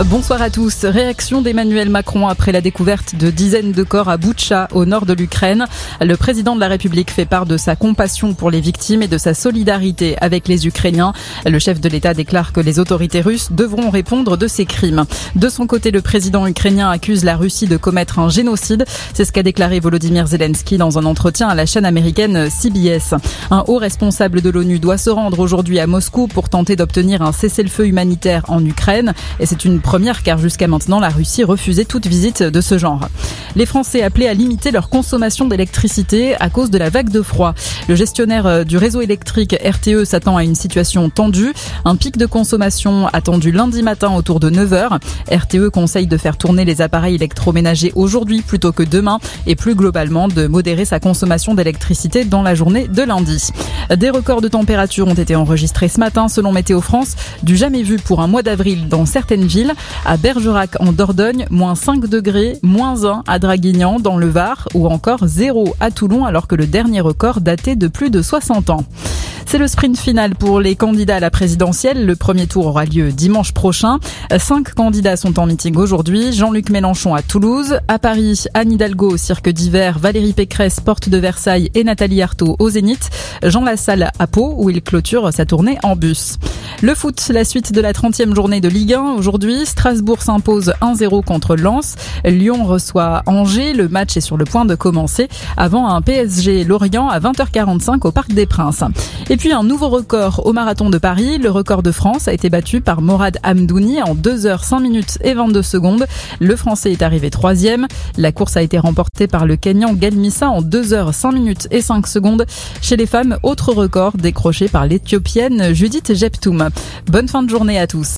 Bonsoir à tous. Réaction d'Emmanuel Macron après la découverte de dizaines de corps à Boutcha, au nord de l'Ukraine. Le président de la République fait part de sa compassion pour les victimes et de sa solidarité avec les Ukrainiens. Le chef de l'État déclare que les autorités russes devront répondre de ces crimes. De son côté, le président ukrainien accuse la Russie de commettre un génocide. C'est ce qu'a déclaré Volodymyr Zelensky dans un entretien à la chaîne américaine CBS. Un haut responsable de l'ONU doit se rendre aujourd'hui à Moscou pour tenter d'obtenir un cessez-le-feu humanitaire en Ukraine. Et c'est une première car jusqu'à maintenant la Russie refusait toute visite de ce genre. Les Français appelés à limiter leur consommation d'électricité à cause de la vague de froid. Le gestionnaire euh, du réseau électrique RTE s'attend à une situation tendue. Un pic de consommation attendu lundi matin autour de 9h. RTE conseille de faire tourner les appareils électroménagers aujourd'hui plutôt que demain et plus globalement de modérer sa consommation d'électricité dans la journée de lundi. Des records de température ont été enregistrés ce matin selon Météo France, du jamais vu pour un mois d'avril dans certaines villes. À Bergerac en Dordogne, moins 5 degrés, moins 1 à Draguignan dans le Var ou encore 0 à Toulon alors que le dernier record datait de plus de 60 ans. C'est le sprint final pour les candidats à la présidentielle. Le premier tour aura lieu dimanche prochain. Cinq candidats sont en meeting aujourd'hui. Jean-Luc Mélenchon à Toulouse, à Paris, Anne Hidalgo au Cirque d'hiver, Valérie Pécresse, Porte de Versailles et Nathalie Arthaud au Zénith. Jean Lassalle à Pau où il clôture sa tournée en bus. Le foot, la suite de la 30e journée de Ligue 1. Aujourd'hui, Strasbourg s'impose 1-0 contre Lens. Lyon reçoit Angers. Le match est sur le point de commencer avant un PSG Lorient à 20h45 au Parc des Princes. Un nouveau record au marathon de Paris. Le record de France a été battu par Morad Hamdouni en 2 h 5 minutes et 22 secondes. Le Français est arrivé troisième. La course a été remportée par le Kenyan Galmissa en 2 h 5 minutes et 5 secondes. Chez les femmes, autre record décroché par l'Éthiopienne Judith Jeptoum. Bonne fin de journée à tous.